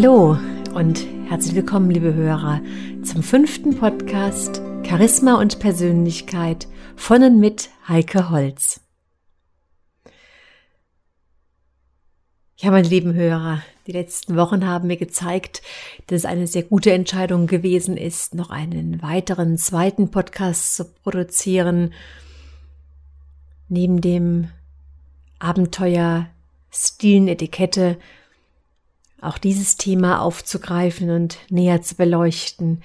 Hallo und herzlich willkommen, liebe Hörer, zum fünften Podcast Charisma und Persönlichkeit von und mit Heike Holz. Ja, meine lieben Hörer, die letzten Wochen haben mir gezeigt, dass es eine sehr gute Entscheidung gewesen ist, noch einen weiteren zweiten Podcast zu produzieren. Neben dem Abenteuer Stilen Etikette auch dieses Thema aufzugreifen und näher zu beleuchten.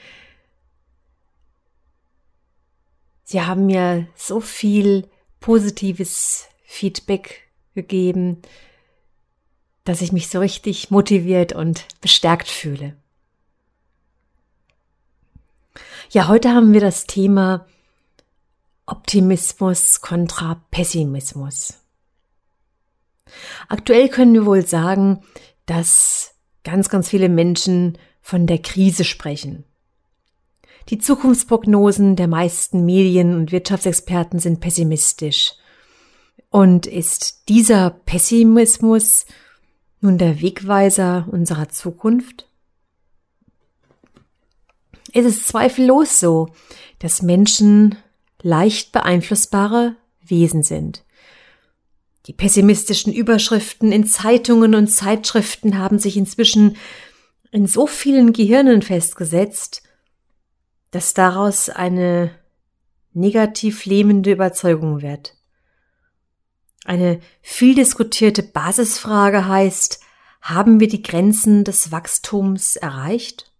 Sie haben mir so viel positives Feedback gegeben, dass ich mich so richtig motiviert und bestärkt fühle. Ja, heute haben wir das Thema Optimismus kontra Pessimismus. Aktuell können wir wohl sagen, dass ganz, ganz viele Menschen von der Krise sprechen. Die Zukunftsprognosen der meisten Medien- und Wirtschaftsexperten sind pessimistisch. Und ist dieser Pessimismus nun der Wegweiser unserer Zukunft? Es ist zweifellos so, dass Menschen leicht beeinflussbare Wesen sind. Die pessimistischen Überschriften in Zeitungen und Zeitschriften haben sich inzwischen in so vielen Gehirnen festgesetzt, dass daraus eine negativ lähmende Überzeugung wird. Eine viel diskutierte Basisfrage heißt, haben wir die Grenzen des Wachstums erreicht?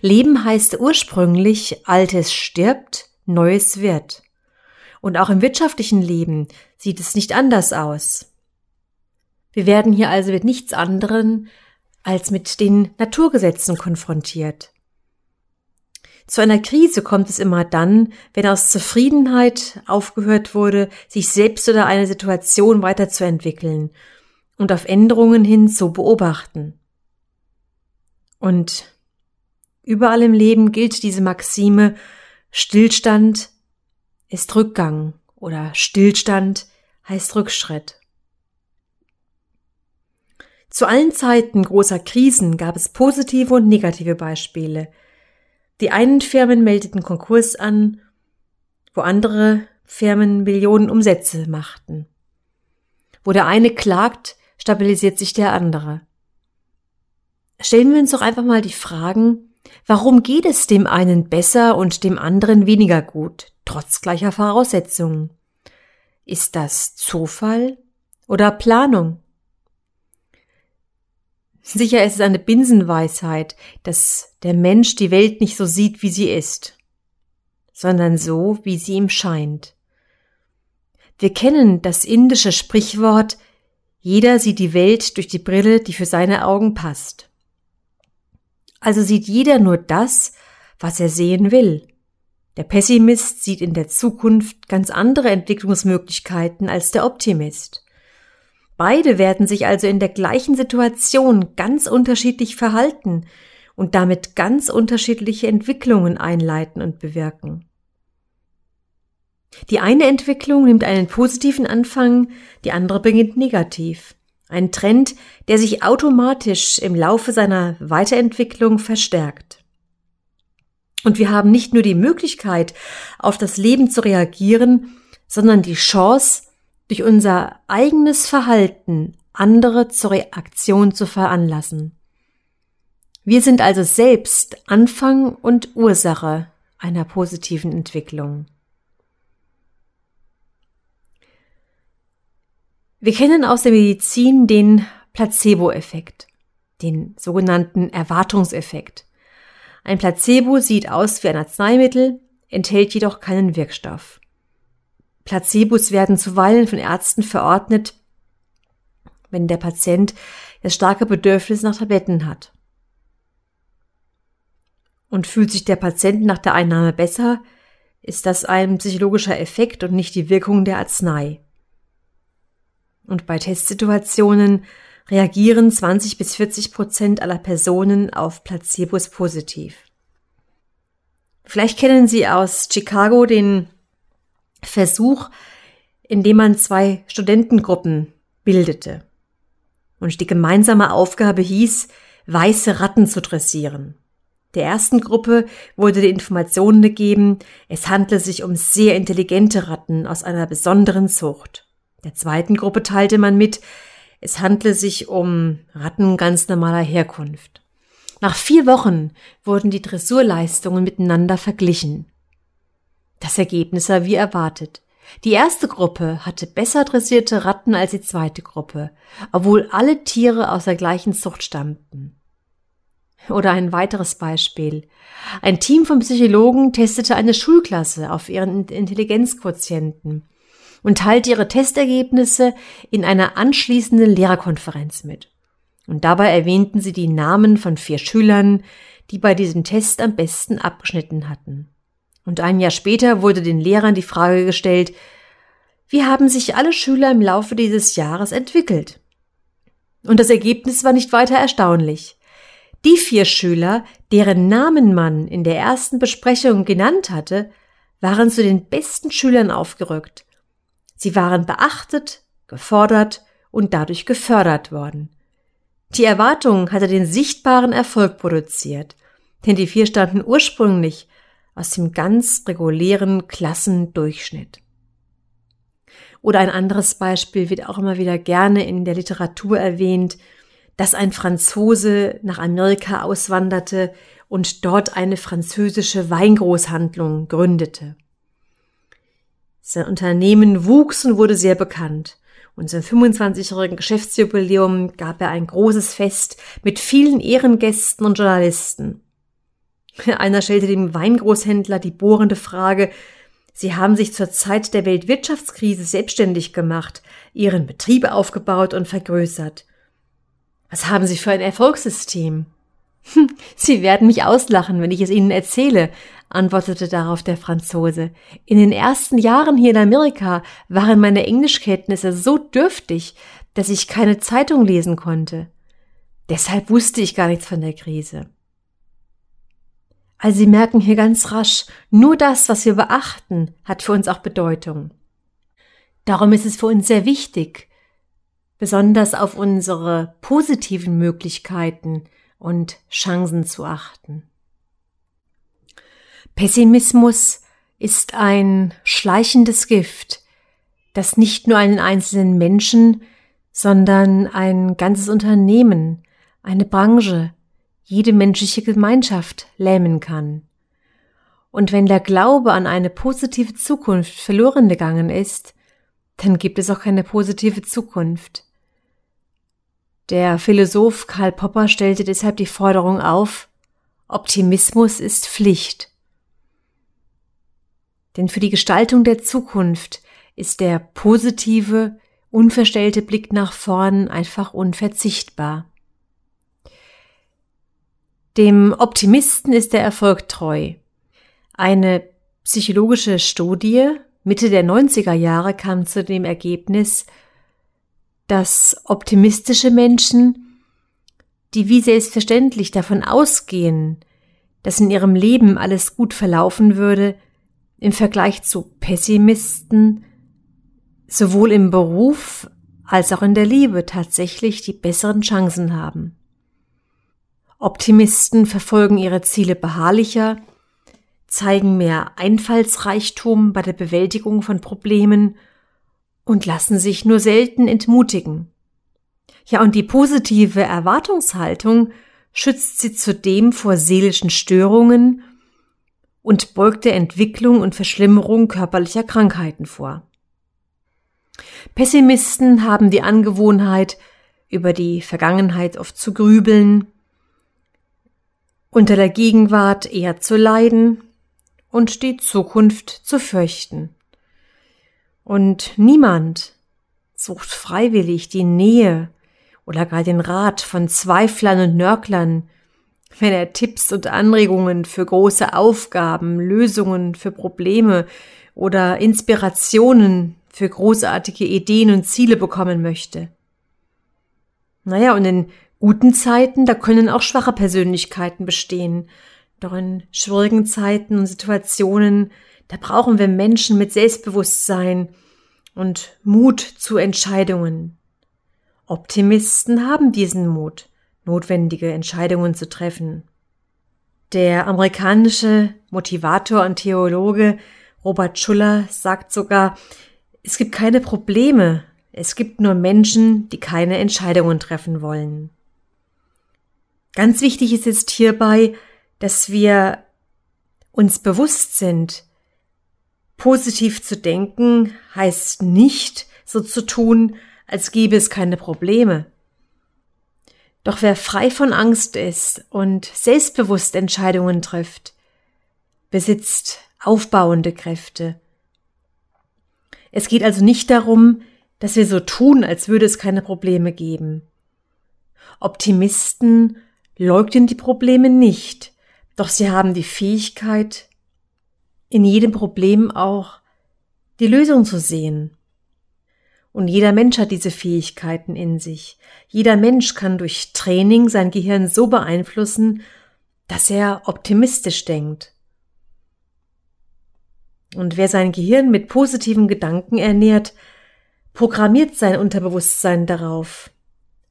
Leben heißt ursprünglich, Altes stirbt, Neues wird. Und auch im wirtschaftlichen Leben sieht es nicht anders aus. Wir werden hier also mit nichts anderem als mit den Naturgesetzen konfrontiert. Zu einer Krise kommt es immer dann, wenn aus Zufriedenheit aufgehört wurde, sich selbst oder eine Situation weiterzuentwickeln und auf Änderungen hin zu beobachten. Und überall im Leben gilt diese Maxime Stillstand ist Rückgang oder Stillstand heißt Rückschritt. Zu allen Zeiten großer Krisen gab es positive und negative Beispiele. Die einen Firmen meldeten Konkurs an, wo andere Firmen Millionen Umsätze machten. Wo der eine klagt, stabilisiert sich der andere. Stellen wir uns doch einfach mal die Fragen, Warum geht es dem einen besser und dem anderen weniger gut, trotz gleicher Voraussetzungen? Ist das Zufall oder Planung? Sicher ist es eine Binsenweisheit, dass der Mensch die Welt nicht so sieht, wie sie ist, sondern so, wie sie ihm scheint. Wir kennen das indische Sprichwort, jeder sieht die Welt durch die Brille, die für seine Augen passt. Also sieht jeder nur das, was er sehen will. Der Pessimist sieht in der Zukunft ganz andere Entwicklungsmöglichkeiten als der Optimist. Beide werden sich also in der gleichen Situation ganz unterschiedlich verhalten und damit ganz unterschiedliche Entwicklungen einleiten und bewirken. Die eine Entwicklung nimmt einen positiven Anfang, die andere beginnt negativ. Ein Trend, der sich automatisch im Laufe seiner Weiterentwicklung verstärkt. Und wir haben nicht nur die Möglichkeit, auf das Leben zu reagieren, sondern die Chance, durch unser eigenes Verhalten andere zur Reaktion zu veranlassen. Wir sind also selbst Anfang und Ursache einer positiven Entwicklung. Wir kennen aus der Medizin den Placebo-Effekt, den sogenannten Erwartungseffekt. Ein Placebo sieht aus wie ein Arzneimittel, enthält jedoch keinen Wirkstoff. Placebos werden zuweilen von Ärzten verordnet, wenn der Patient das starke Bedürfnis nach Tabletten hat. Und fühlt sich der Patient nach der Einnahme besser, ist das ein psychologischer Effekt und nicht die Wirkung der Arznei. Und bei Testsituationen reagieren 20 bis 40 Prozent aller Personen auf Placebos positiv. Vielleicht kennen Sie aus Chicago den Versuch, in dem man zwei Studentengruppen bildete. Und die gemeinsame Aufgabe hieß, weiße Ratten zu dressieren. Der ersten Gruppe wurde die Information gegeben, es handle sich um sehr intelligente Ratten aus einer besonderen Zucht. Der zweiten Gruppe teilte man mit, es handle sich um Ratten ganz normaler Herkunft. Nach vier Wochen wurden die Dressurleistungen miteinander verglichen. Das Ergebnis war wie erwartet. Die erste Gruppe hatte besser dressierte Ratten als die zweite Gruppe, obwohl alle Tiere aus der gleichen Zucht stammten. Oder ein weiteres Beispiel. Ein Team von Psychologen testete eine Schulklasse auf ihren Intelligenzquotienten und teilte ihre Testergebnisse in einer anschließenden Lehrerkonferenz mit. Und dabei erwähnten sie die Namen von vier Schülern, die bei diesem Test am besten abgeschnitten hatten. Und ein Jahr später wurde den Lehrern die Frage gestellt, wie haben sich alle Schüler im Laufe dieses Jahres entwickelt? Und das Ergebnis war nicht weiter erstaunlich. Die vier Schüler, deren Namen man in der ersten Besprechung genannt hatte, waren zu den besten Schülern aufgerückt. Sie waren beachtet, gefordert und dadurch gefördert worden. Die Erwartung hatte den sichtbaren Erfolg produziert, denn die vier standen ursprünglich aus dem ganz regulären Klassendurchschnitt. Oder ein anderes Beispiel wird auch immer wieder gerne in der Literatur erwähnt, dass ein Franzose nach Amerika auswanderte und dort eine französische Weingroßhandlung gründete. Sein Unternehmen wuchs und wurde sehr bekannt. Und zum 25-jährigen Geschäftsjubiläum gab er ein großes Fest mit vielen Ehrengästen und Journalisten. Einer stellte dem Weingroßhändler die bohrende Frage, Sie haben sich zur Zeit der Weltwirtschaftskrise selbstständig gemacht, Ihren Betrieb aufgebaut und vergrößert. Was haben Sie für ein Erfolgssystem? Sie werden mich auslachen, wenn ich es Ihnen erzähle, antwortete darauf der Franzose. In den ersten Jahren hier in Amerika waren meine Englischkenntnisse so dürftig, dass ich keine Zeitung lesen konnte. Deshalb wusste ich gar nichts von der Krise. Also Sie merken hier ganz rasch, nur das, was wir beachten, hat für uns auch Bedeutung. Darum ist es für uns sehr wichtig, besonders auf unsere positiven Möglichkeiten und Chancen zu achten. Pessimismus ist ein schleichendes Gift, das nicht nur einen einzelnen Menschen, sondern ein ganzes Unternehmen, eine Branche, jede menschliche Gemeinschaft lähmen kann. Und wenn der Glaube an eine positive Zukunft verloren gegangen ist, dann gibt es auch keine positive Zukunft. Der Philosoph Karl Popper stellte deshalb die Forderung auf, Optimismus ist Pflicht. Denn für die Gestaltung der Zukunft ist der positive, unverstellte Blick nach vorn einfach unverzichtbar. Dem Optimisten ist der Erfolg treu. Eine psychologische Studie Mitte der 90er Jahre kam zu dem Ergebnis, dass optimistische Menschen, die wie selbstverständlich davon ausgehen, dass in ihrem Leben alles gut verlaufen würde, im Vergleich zu Pessimisten sowohl im Beruf als auch in der Liebe tatsächlich die besseren Chancen haben. Optimisten verfolgen ihre Ziele beharrlicher, zeigen mehr Einfallsreichtum bei der Bewältigung von Problemen und lassen sich nur selten entmutigen. Ja, und die positive Erwartungshaltung schützt sie zudem vor seelischen Störungen und beugt der Entwicklung und Verschlimmerung körperlicher Krankheiten vor. Pessimisten haben die Angewohnheit, über die Vergangenheit oft zu grübeln, unter der Gegenwart eher zu leiden und die Zukunft zu fürchten. Und niemand sucht freiwillig die Nähe oder gar den Rat von Zweiflern und Nörklern, wenn er Tipps und Anregungen für große Aufgaben, Lösungen für Probleme oder Inspirationen für großartige Ideen und Ziele bekommen möchte. Naja, und in guten Zeiten, da können auch schwache Persönlichkeiten bestehen. Doch in schwierigen Zeiten und Situationen da brauchen wir Menschen mit Selbstbewusstsein und Mut zu Entscheidungen. Optimisten haben diesen Mut, notwendige Entscheidungen zu treffen. Der amerikanische Motivator und Theologe Robert Schuller sagt sogar, es gibt keine Probleme, es gibt nur Menschen, die keine Entscheidungen treffen wollen. Ganz wichtig ist jetzt hierbei, dass wir uns bewusst sind, positiv zu denken heißt nicht so zu tun, als gäbe es keine Probleme. Doch wer frei von Angst ist und selbstbewusst Entscheidungen trifft, besitzt aufbauende Kräfte. Es geht also nicht darum, dass wir so tun, als würde es keine Probleme geben. Optimisten leugnen die Probleme nicht, doch sie haben die Fähigkeit, in jedem Problem auch die Lösung zu sehen. Und jeder Mensch hat diese Fähigkeiten in sich. Jeder Mensch kann durch Training sein Gehirn so beeinflussen, dass er optimistisch denkt. Und wer sein Gehirn mit positiven Gedanken ernährt, programmiert sein Unterbewusstsein darauf,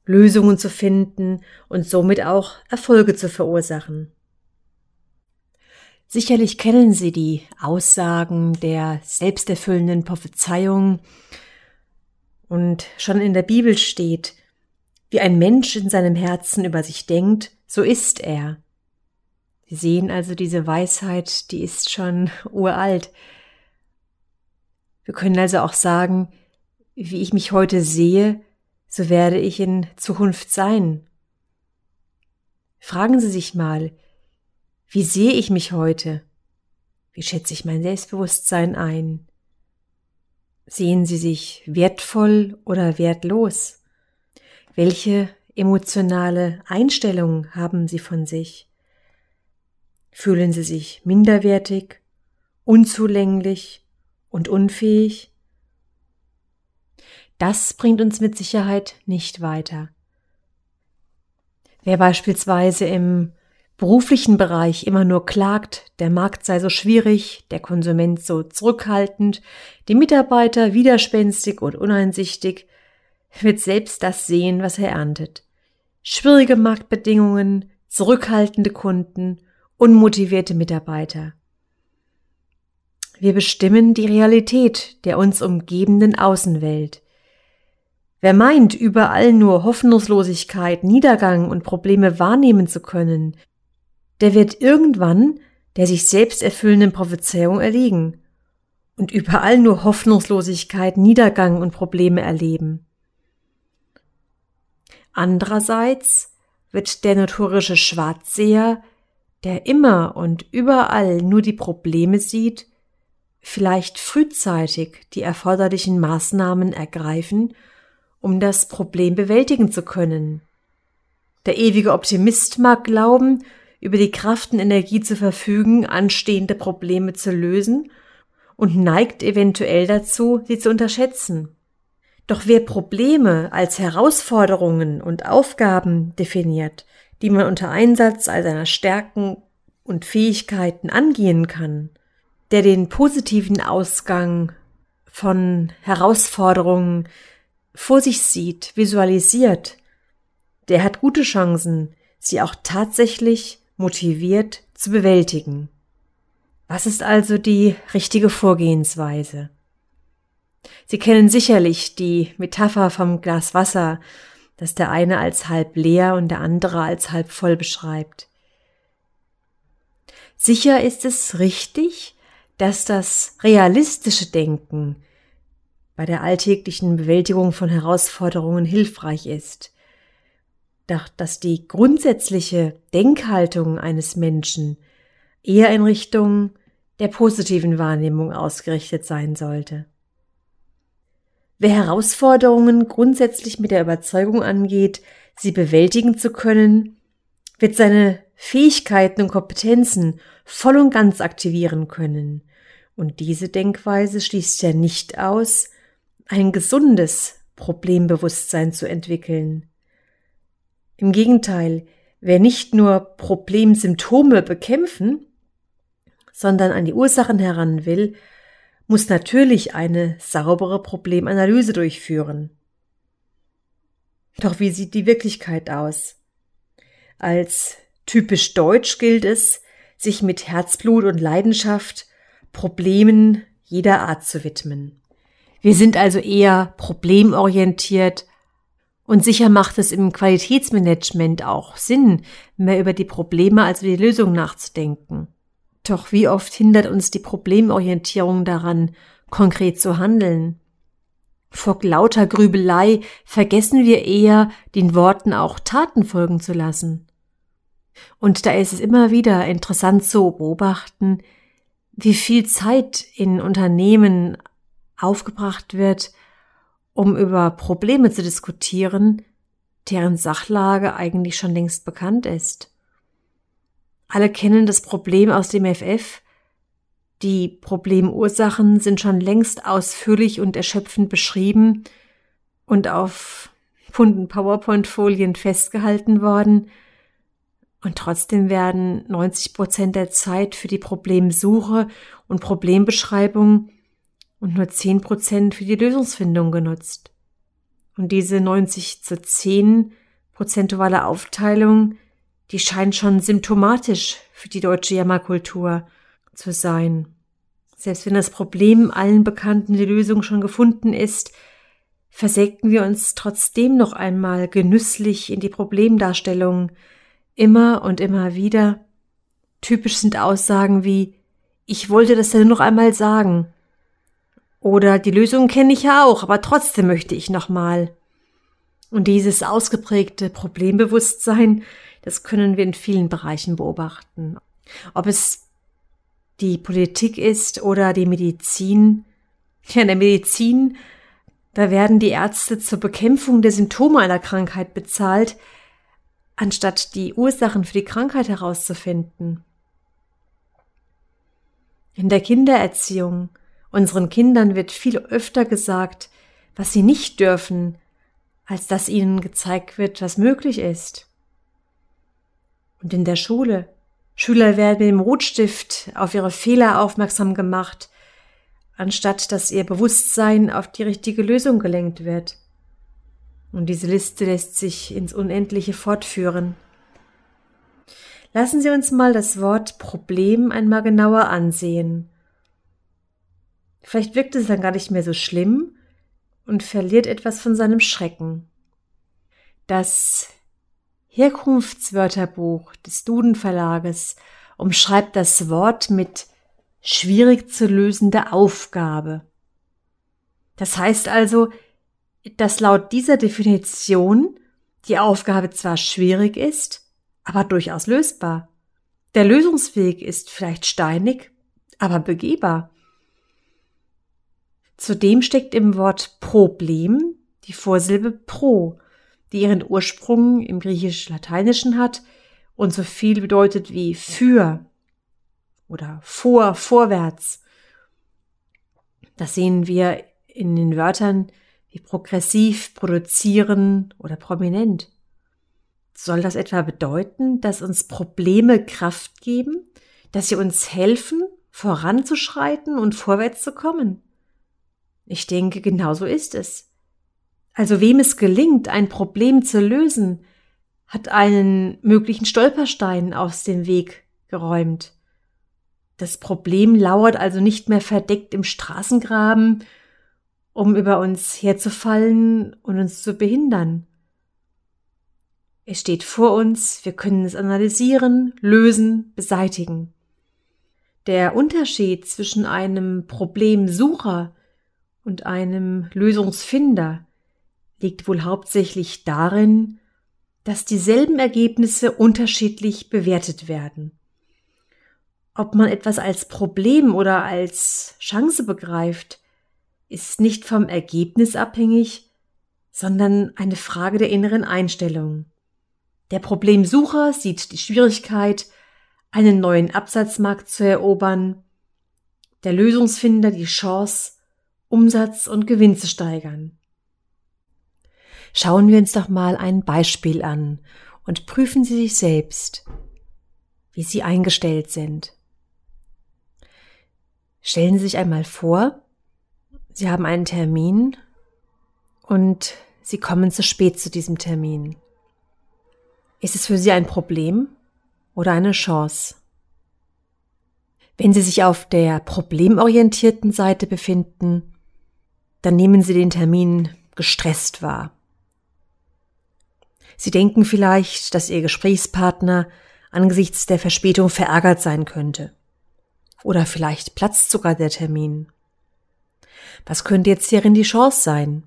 Lösungen zu finden und somit auch Erfolge zu verursachen. Sicherlich kennen Sie die Aussagen der selbsterfüllenden Prophezeiung und schon in der Bibel steht, wie ein Mensch in seinem Herzen über sich denkt, so ist er. Sie sehen also diese Weisheit, die ist schon uralt. Wir können also auch sagen, wie ich mich heute sehe, so werde ich in Zukunft sein. Fragen Sie sich mal, wie sehe ich mich heute? Wie schätze ich mein Selbstbewusstsein ein? Sehen Sie sich wertvoll oder wertlos? Welche emotionale Einstellung haben Sie von sich? Fühlen Sie sich minderwertig, unzulänglich und unfähig? Das bringt uns mit Sicherheit nicht weiter. Wer beispielsweise im beruflichen Bereich immer nur klagt, der Markt sei so schwierig, der Konsument so zurückhaltend, die Mitarbeiter widerspenstig und uneinsichtig, wird selbst das sehen, was er erntet. Schwierige Marktbedingungen, zurückhaltende Kunden, unmotivierte Mitarbeiter. Wir bestimmen die Realität der uns umgebenden Außenwelt. Wer meint, überall nur Hoffnungslosigkeit, Niedergang und Probleme wahrnehmen zu können, der wird irgendwann der sich selbst erfüllenden Prophezeiung erliegen und überall nur Hoffnungslosigkeit, Niedergang und Probleme erleben. Andererseits wird der notorische Schwarzseher, der immer und überall nur die Probleme sieht, vielleicht frühzeitig die erforderlichen Maßnahmen ergreifen, um das Problem bewältigen zu können. Der ewige Optimist mag glauben, über die Kraft und Energie zu verfügen, anstehende Probleme zu lösen und neigt eventuell dazu, sie zu unterschätzen. Doch wer Probleme als Herausforderungen und Aufgaben definiert, die man unter Einsatz all seiner Stärken und Fähigkeiten angehen kann, der den positiven Ausgang von Herausforderungen vor sich sieht, visualisiert, der hat gute Chancen, sie auch tatsächlich motiviert zu bewältigen. Was ist also die richtige Vorgehensweise? Sie kennen sicherlich die Metapher vom Glas Wasser, das der eine als halb leer und der andere als halb voll beschreibt. Sicher ist es richtig, dass das realistische Denken bei der alltäglichen Bewältigung von Herausforderungen hilfreich ist dass die grundsätzliche Denkhaltung eines Menschen eher in Richtung der positiven Wahrnehmung ausgerichtet sein sollte. Wer Herausforderungen grundsätzlich mit der Überzeugung angeht, sie bewältigen zu können, wird seine Fähigkeiten und Kompetenzen voll und ganz aktivieren können. Und diese Denkweise schließt ja nicht aus, ein gesundes Problembewusstsein zu entwickeln. Im Gegenteil, wer nicht nur Problemsymptome bekämpfen, sondern an die Ursachen heran will, muss natürlich eine saubere Problemanalyse durchführen. Doch wie sieht die Wirklichkeit aus? Als typisch deutsch gilt es, sich mit Herzblut und Leidenschaft Problemen jeder Art zu widmen. Wir sind also eher problemorientiert und sicher macht es im Qualitätsmanagement auch Sinn, mehr über die Probleme als über die Lösung nachzudenken. Doch wie oft hindert uns die Problemorientierung daran, konkret zu handeln? Vor lauter Grübelei vergessen wir eher, den Worten auch Taten folgen zu lassen. Und da ist es immer wieder interessant zu beobachten, wie viel Zeit in Unternehmen aufgebracht wird, um über Probleme zu diskutieren, deren Sachlage eigentlich schon längst bekannt ist. Alle kennen das Problem aus dem FF. Die Problemursachen sind schon längst ausführlich und erschöpfend beschrieben und auf bunten PowerPoint-Folien festgehalten worden. Und trotzdem werden 90 Prozent der Zeit für die Problemsuche und Problembeschreibung und nur 10 Prozent für die Lösungsfindung genutzt. Und diese 90 zu 10 prozentuale Aufteilung, die scheint schon symptomatisch für die deutsche Jammerkultur zu sein. Selbst wenn das Problem allen Bekannten die Lösung schon gefunden ist, versenken wir uns trotzdem noch einmal genüsslich in die Problemdarstellung, Immer und immer wieder. Typisch sind Aussagen wie Ich wollte das ja nur noch einmal sagen. Oder die Lösung kenne ich ja auch, aber trotzdem möchte ich nochmal. Und dieses ausgeprägte Problembewusstsein, das können wir in vielen Bereichen beobachten. Ob es die Politik ist oder die Medizin. Ja, in der Medizin, da werden die Ärzte zur Bekämpfung der Symptome einer Krankheit bezahlt, anstatt die Ursachen für die Krankheit herauszufinden. In der Kindererziehung unseren Kindern wird viel öfter gesagt, was sie nicht dürfen, als dass ihnen gezeigt wird, was möglich ist. Und in der Schule Schüler werden mit dem Rotstift auf ihre Fehler aufmerksam gemacht, anstatt dass ihr Bewusstsein auf die richtige Lösung gelenkt wird. Und diese Liste lässt sich ins Unendliche fortführen. Lassen Sie uns mal das Wort Problem einmal genauer ansehen. Vielleicht wirkt es dann gar nicht mehr so schlimm und verliert etwas von seinem Schrecken. Das Herkunftswörterbuch des Duden Verlages umschreibt das Wort mit schwierig zu lösende Aufgabe. Das heißt also, dass laut dieser Definition die Aufgabe zwar schwierig ist, aber durchaus lösbar. Der Lösungsweg ist vielleicht steinig, aber begehbar. Zudem steckt im Wort Problem die Vorsilbe pro, die ihren Ursprung im griechisch-lateinischen hat und so viel bedeutet wie für oder vor, vorwärts. Das sehen wir in den Wörtern wie progressiv, produzieren oder prominent. Soll das etwa bedeuten, dass uns Probleme Kraft geben, dass sie uns helfen, voranzuschreiten und vorwärts zu kommen? Ich denke, genau so ist es. Also wem es gelingt, ein Problem zu lösen, hat einen möglichen Stolperstein aus dem Weg geräumt. Das Problem lauert also nicht mehr verdeckt im Straßengraben um über uns herzufallen und uns zu behindern. Es steht vor uns, wir können es analysieren, lösen, beseitigen. Der Unterschied zwischen einem Problemsucher und einem Lösungsfinder liegt wohl hauptsächlich darin, dass dieselben Ergebnisse unterschiedlich bewertet werden. Ob man etwas als Problem oder als Chance begreift, ist nicht vom Ergebnis abhängig, sondern eine Frage der inneren Einstellung. Der Problemsucher sieht die Schwierigkeit, einen neuen Absatzmarkt zu erobern, der Lösungsfinder die Chance, Umsatz und Gewinn zu steigern. Schauen wir uns doch mal ein Beispiel an und prüfen Sie sich selbst, wie Sie eingestellt sind. Stellen Sie sich einmal vor, Sie haben einen Termin und Sie kommen zu spät zu diesem Termin. Ist es für Sie ein Problem oder eine Chance? Wenn Sie sich auf der problemorientierten Seite befinden, dann nehmen Sie den Termin gestresst wahr. Sie denken vielleicht, dass Ihr Gesprächspartner angesichts der Verspätung verärgert sein könnte. Oder vielleicht platzt sogar der Termin. Was könnte jetzt hierin die Chance sein?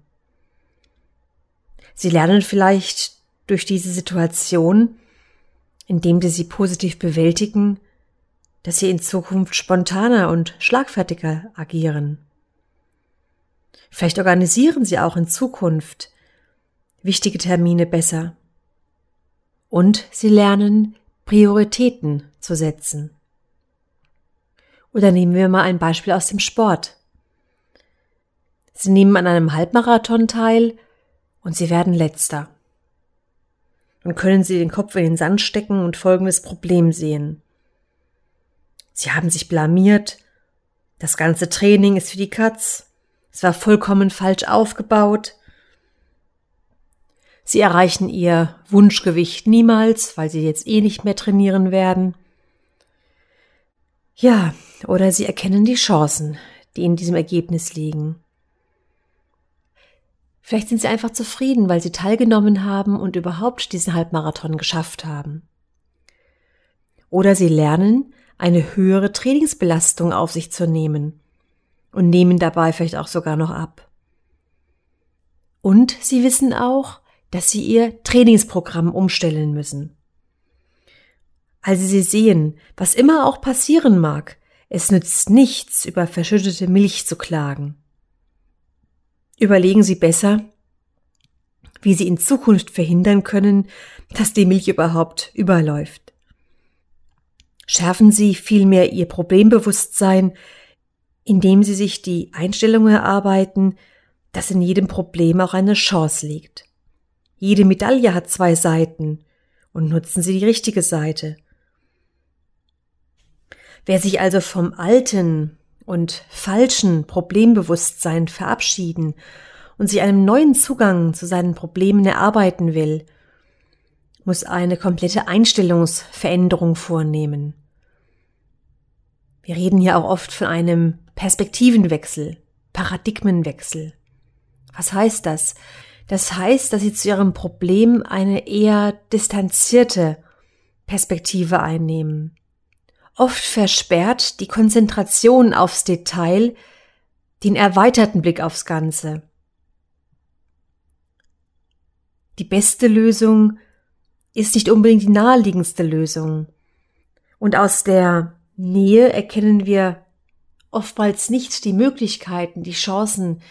Sie lernen vielleicht durch diese Situation, indem Sie sie positiv bewältigen, dass Sie in Zukunft spontaner und schlagfertiger agieren. Vielleicht organisieren Sie auch in Zukunft wichtige Termine besser. Und Sie lernen, Prioritäten zu setzen. Oder nehmen wir mal ein Beispiel aus dem Sport. Sie nehmen an einem Halbmarathon teil und Sie werden letzter. Dann können Sie den Kopf in den Sand stecken und folgendes Problem sehen. Sie haben sich blamiert, das ganze Training ist für die Katz, es war vollkommen falsch aufgebaut, Sie erreichen ihr Wunschgewicht niemals, weil sie jetzt eh nicht mehr trainieren werden. Ja, oder sie erkennen die Chancen, die in diesem Ergebnis liegen. Vielleicht sind sie einfach zufrieden, weil sie teilgenommen haben und überhaupt diesen Halbmarathon geschafft haben. Oder sie lernen, eine höhere Trainingsbelastung auf sich zu nehmen und nehmen dabei vielleicht auch sogar noch ab. Und sie wissen auch, dass sie ihr Trainingsprogramm umstellen müssen. Also sie sehen, was immer auch passieren mag, es nützt nichts, über verschüttete Milch zu klagen. Überlegen Sie besser, wie Sie in Zukunft verhindern können, dass die Milch überhaupt überläuft. Schärfen Sie vielmehr Ihr Problembewusstsein, indem Sie sich die Einstellung erarbeiten, dass in jedem Problem auch eine Chance liegt. Jede Medaille hat zwei Seiten und nutzen Sie die richtige Seite. Wer sich also vom alten und falschen Problembewusstsein verabschieden und sich einem neuen Zugang zu seinen Problemen erarbeiten will, muss eine komplette Einstellungsveränderung vornehmen. Wir reden hier auch oft von einem Perspektivenwechsel, Paradigmenwechsel. Was heißt das? Das heißt, dass sie zu ihrem Problem eine eher distanzierte Perspektive einnehmen. Oft versperrt die Konzentration aufs Detail den erweiterten Blick aufs Ganze. Die beste Lösung ist nicht unbedingt die naheliegendste Lösung. Und aus der Nähe erkennen wir oftmals nicht die Möglichkeiten, die Chancen,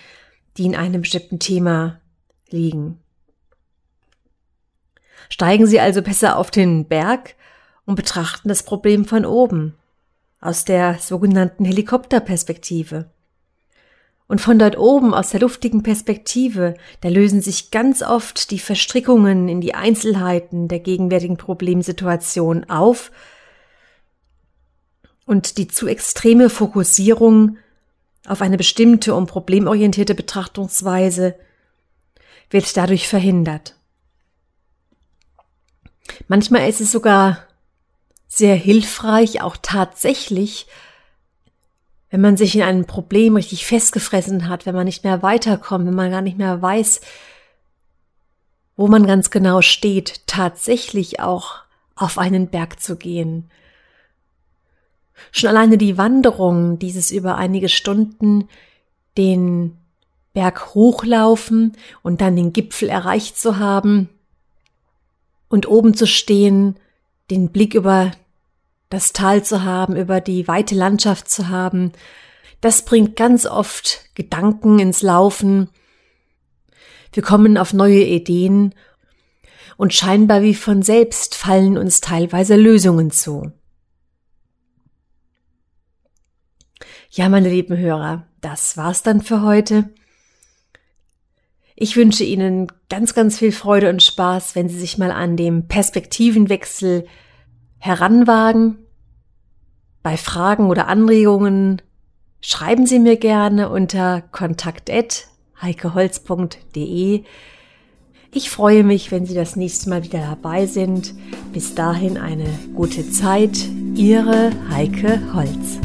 die in einem bestimmten Thema liegen. Steigen Sie also besser auf den Berg und betrachten das Problem von oben, aus der sogenannten Helikopterperspektive. Und von dort oben, aus der luftigen Perspektive, da lösen sich ganz oft die Verstrickungen in die Einzelheiten der gegenwärtigen Problemsituation auf und die zu extreme Fokussierung auf eine bestimmte und problemorientierte Betrachtungsweise wird dadurch verhindert. Manchmal ist es sogar sehr hilfreich, auch tatsächlich, wenn man sich in einem Problem richtig festgefressen hat, wenn man nicht mehr weiterkommt, wenn man gar nicht mehr weiß, wo man ganz genau steht, tatsächlich auch auf einen Berg zu gehen. Schon alleine die Wanderung, dieses über einige Stunden den Berg hochlaufen und dann den Gipfel erreicht zu haben und oben zu stehen, den Blick über das Tal zu haben, über die weite Landschaft zu haben, das bringt ganz oft Gedanken ins Laufen. Wir kommen auf neue Ideen und scheinbar wie von selbst fallen uns teilweise Lösungen zu. Ja, meine lieben Hörer, das war's dann für heute. Ich wünsche Ihnen ganz, ganz viel Freude und Spaß, wenn Sie sich mal an dem Perspektivenwechsel heranwagen. Bei Fragen oder Anregungen schreiben Sie mir gerne unter kontakt@heikeholz.de. Ich freue mich, wenn Sie das nächste Mal wieder dabei sind. Bis dahin eine gute Zeit. Ihre Heike Holz.